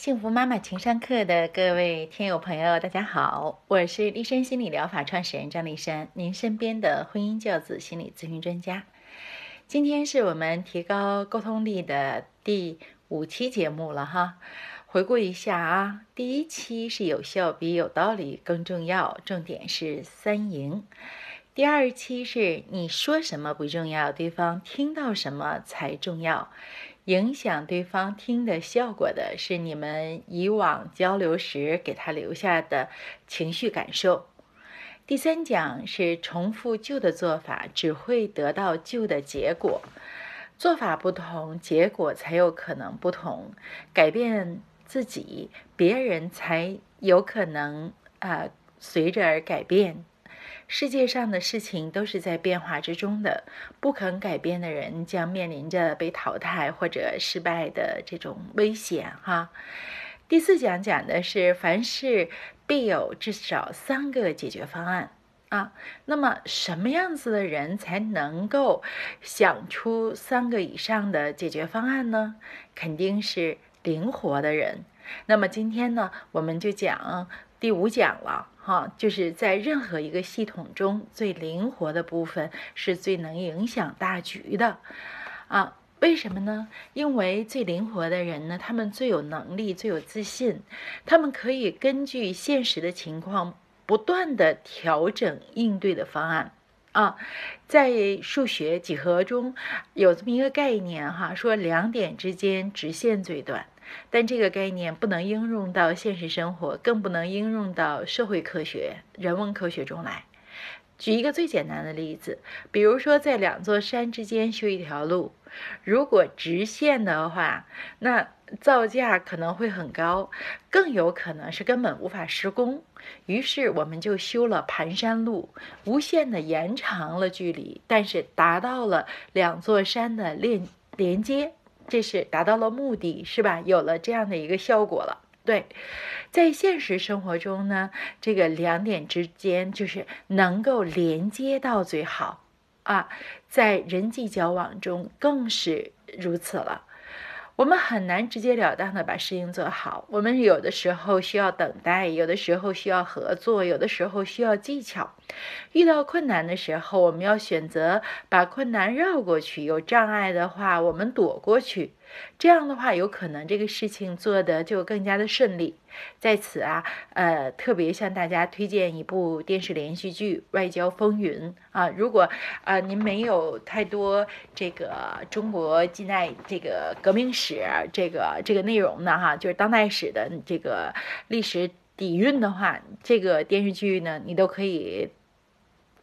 幸福妈妈情商课的各位听友朋友，大家好，我是立山心理疗法创始人张立山，您身边的婚姻教子心理咨询专家。今天是我们提高沟通力的第五期节目了哈。回顾一下啊，第一期是有效比有道理更重要，重点是三赢。第二期是你说什么不重要，对方听到什么才重要。影响对方听的效果的是你们以往交流时给他留下的情绪感受。第三讲是重复旧的做法，只会得到旧的结果。做法不同，结果才有可能不同。改变自己，别人才有可能啊随着而改变。世界上的事情都是在变化之中的，不肯改变的人将面临着被淘汰或者失败的这种危险。哈，第四讲讲的是凡事必有至少三个解决方案啊。那么什么样子的人才能够想出三个以上的解决方案呢？肯定是灵活的人。那么今天呢，我们就讲第五讲了。哈，就是在任何一个系统中最灵活的部分是最能影响大局的，啊，为什么呢？因为最灵活的人呢，他们最有能力、最有自信，他们可以根据现实的情况不断的调整应对的方案。啊，在数学几何中有这么一个概念哈，说两点之间直线最短。但这个概念不能应用到现实生活，更不能应用到社会科学、人文科学中来。举一个最简单的例子，比如说在两座山之间修一条路，如果直线的话，那造价可能会很高，更有可能是根本无法施工。于是我们就修了盘山路，无限的延长了距离，但是达到了两座山的连连接。这是达到了目的，是吧？有了这样的一个效果了。对，在现实生活中呢，这个两点之间就是能够连接到最好啊，在人际交往中更是如此了。我们很难直截了当的把事情做好，我们有的时候需要等待，有的时候需要合作，有的时候需要技巧。遇到困难的时候，我们要选择把困难绕过去；有障碍的话，我们躲过去。这样的话，有可能这个事情做的就更加的顺利。在此啊，呃，特别向大家推荐一部电视连续剧《外交风云》啊。如果啊您没有太多这个中国近代这个革命史这个这个内容呢，哈，就是当代史的这个历史底蕴的话，这个电视剧呢，你都可以。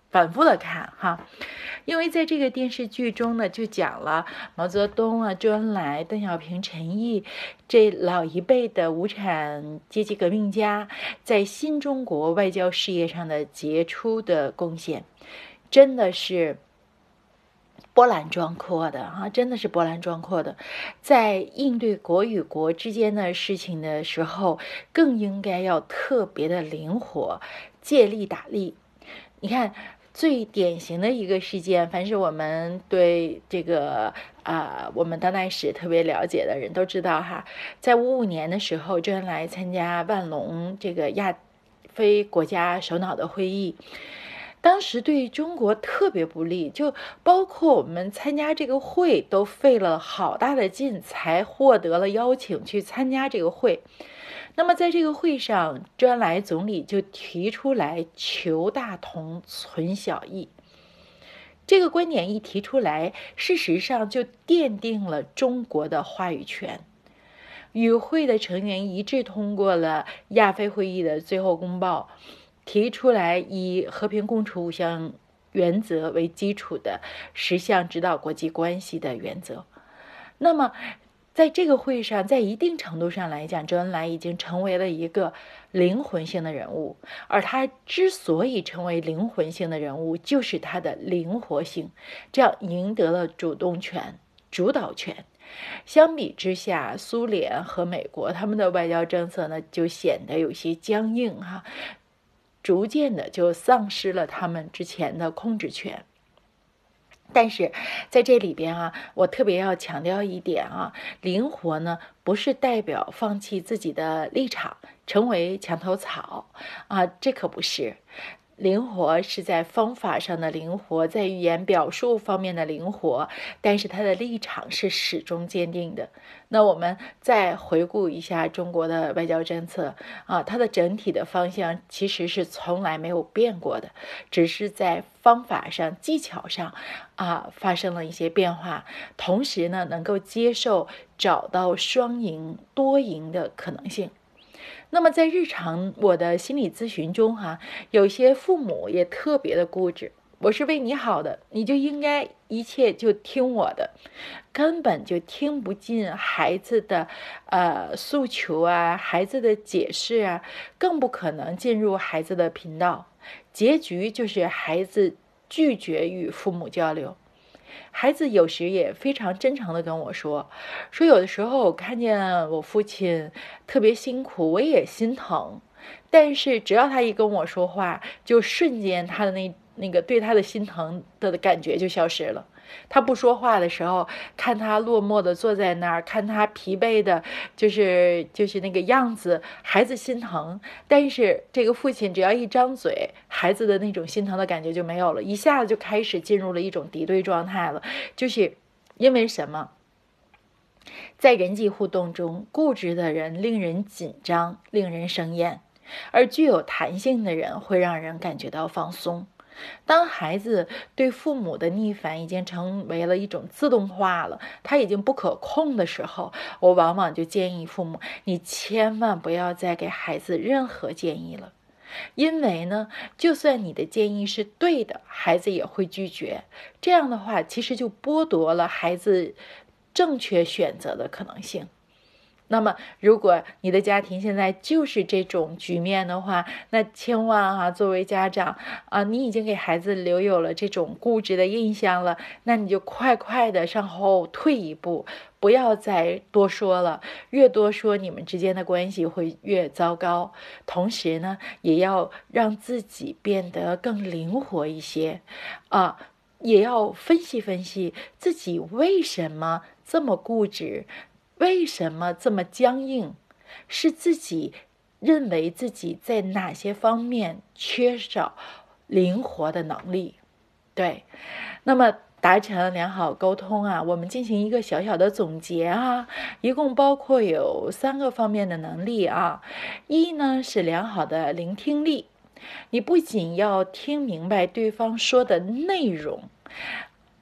反复的看哈，因为在这个电视剧中呢，就讲了毛泽东啊、周恩来、邓小平、陈毅这老一辈的无产阶级革命家在新中国外交事业上的杰出的贡献，真的是波澜壮阔的哈，真的是波澜壮阔的。在应对国与国之间的事情的时候，更应该要特别的灵活，借力打力。你看。最典型的一个事件，凡是我们对这个啊，我们当代史特别了解的人都知道哈，在五五年的时候，周恩来参加万隆这个亚非国家首脑的会议，当时对中国特别不利，就包括我们参加这个会都费了好大的劲才获得了邀请去参加这个会。那么，在这个会上，周恩来总理就提出来“求大同，存小异”这个观点一提出来，事实上就奠定了中国的话语权。与会的成员一致通过了亚非会议的最后公报，提出来以和平共处五项原则为基础的十项指导国际关系的原则。那么，在这个会上，在一定程度上来讲，周恩来已经成为了一个灵魂性的人物。而他之所以成为灵魂性的人物，就是他的灵活性，这样赢得了主动权、主导权。相比之下，苏联和美国他们的外交政策呢，就显得有些僵硬哈，逐渐的就丧失了他们之前的控制权。但是在这里边啊，我特别要强调一点啊，灵活呢不是代表放弃自己的立场，成为墙头草啊，这可不是。灵活是在方法上的灵活，在语言表述方面的灵活，但是他的立场是始终坚定的。那我们再回顾一下中国的外交政策啊，它的整体的方向其实是从来没有变过的，只是在方法上、技巧上啊发生了一些变化。同时呢，能够接受找到双赢、多赢的可能性。那么在日常我的心理咨询中，哈，有些父母也特别的固执。我是为你好的，你就应该一切就听我的，根本就听不进孩子的呃诉求啊，孩子的解释啊，更不可能进入孩子的频道。结局就是孩子拒绝与父母交流。孩子有时也非常真诚的跟我说，说有的时候我看见我父亲特别辛苦，我也心疼，但是只要他一跟我说话，就瞬间他的那那个对他的心疼的感觉就消失了。他不说话的时候，看他落寞的坐在那儿，看他疲惫的，就是就是那个样子，孩子心疼。但是这个父亲只要一张嘴，孩子的那种心疼的感觉就没有了，一下子就开始进入了一种敌对状态了。就是因为什么？在人际互动中，固执的人令人紧张，令人生厌；而具有弹性的人会让人感觉到放松。当孩子对父母的逆反已经成为了一种自动化了，他已经不可控的时候，我往往就建议父母：你千万不要再给孩子任何建议了，因为呢，就算你的建议是对的，孩子也会拒绝。这样的话，其实就剥夺了孩子正确选择的可能性。那么，如果你的家庭现在就是这种局面的话，那千万啊，作为家长啊，你已经给孩子留有了这种固执的印象了，那你就快快的向后退一步，不要再多说了。越多说，你们之间的关系会越糟糕。同时呢，也要让自己变得更灵活一些，啊，也要分析分析自己为什么这么固执。为什么这么僵硬？是自己认为自己在哪些方面缺少灵活的能力？对，那么达成良好沟通啊，我们进行一个小小的总结啊，一共包括有三个方面的能力啊。一呢是良好的聆听力，你不仅要听明白对方说的内容。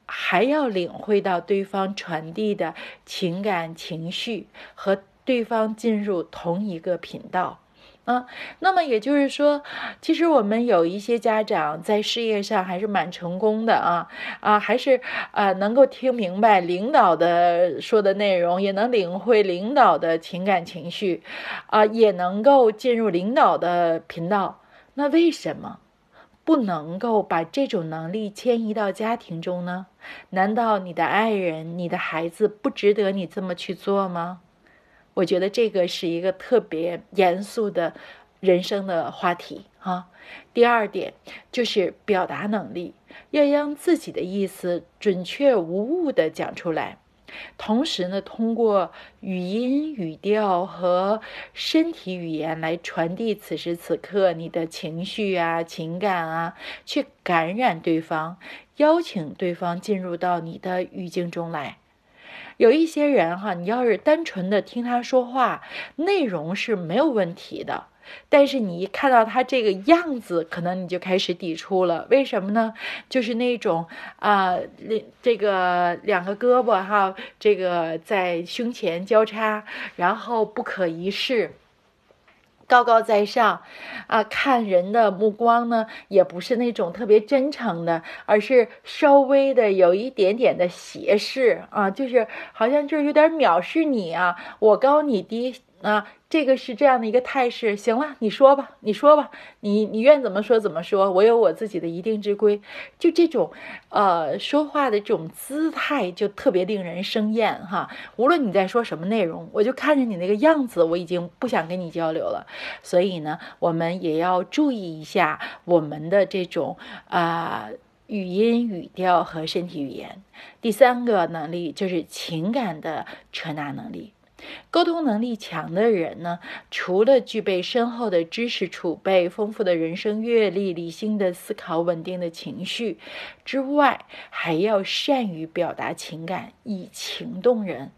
还要领会到对方传递的情感情绪和对方进入同一个频道，啊，那么也就是说，其实我们有一些家长在事业上还是蛮成功的啊啊，还是啊能够听明白领导的说的内容，也能领会领导的情感情绪，啊，也能够进入领导的频道。那为什么？不能够把这种能力迁移到家庭中呢？难道你的爱人、你的孩子不值得你这么去做吗？我觉得这个是一个特别严肃的人生的话题啊。第二点就是表达能力，要将自己的意思准确无误地讲出来。同时呢，通过语音、语调和身体语言来传递此时此刻你的情绪啊、情感啊，去感染对方，邀请对方进入到你的语境中来。有一些人哈，你要是单纯的听他说话，内容是没有问题的。但是你一看到他这个样子，可能你就开始抵触了。为什么呢？就是那种啊，这个两个胳膊哈，这个在胸前交叉，然后不可一世，高高在上啊，看人的目光呢，也不是那种特别真诚的，而是稍微的有一点点的斜视啊，就是好像就是有点藐视你啊，我高你低啊。这个是这样的一个态势，行了，你说吧，你说吧，你你愿怎么说怎么说，我有我自己的一定之规。就这种，呃，说话的这种姿态就特别令人生厌哈。无论你在说什么内容，我就看着你那个样子，我已经不想跟你交流了。所以呢，我们也要注意一下我们的这种啊语音、语调和身体语言。第三个能力就是情感的传达能力。沟通能力强的人呢，除了具备深厚的知识储备、丰富的人生阅历、理性的思考、稳定的情绪之外，还要善于表达情感，以情动人。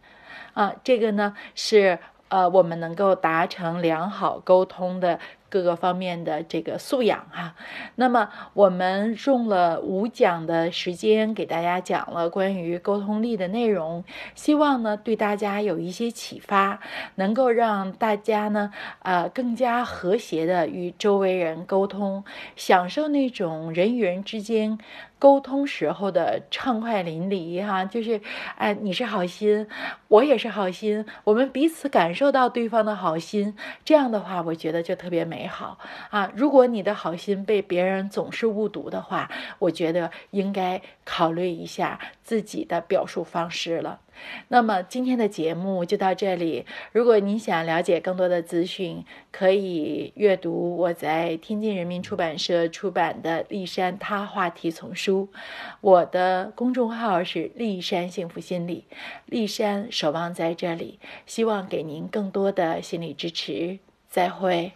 啊，这个呢是呃，我们能够达成良好沟通的。各个方面的这个素养哈，那么我们用了五讲的时间给大家讲了关于沟通力的内容，希望呢对大家有一些启发，能够让大家呢呃更加和谐的与周围人沟通，享受那种人与人之间。沟通时候的畅快淋漓，哈，就是，哎，你是好心，我也是好心，我们彼此感受到对方的好心，这样的话，我觉得就特别美美好啊。如果你的好心被别人总是误读的话，我觉得应该考虑一下自己的表述方式了。那么今天的节目就到这里。如果你想了解更多的资讯，可以阅读我在天津人民出版社出版的《立山他话题丛书》。我的公众号是“立山幸福心理”，立山守望在这里，希望给您更多的心理支持。再会。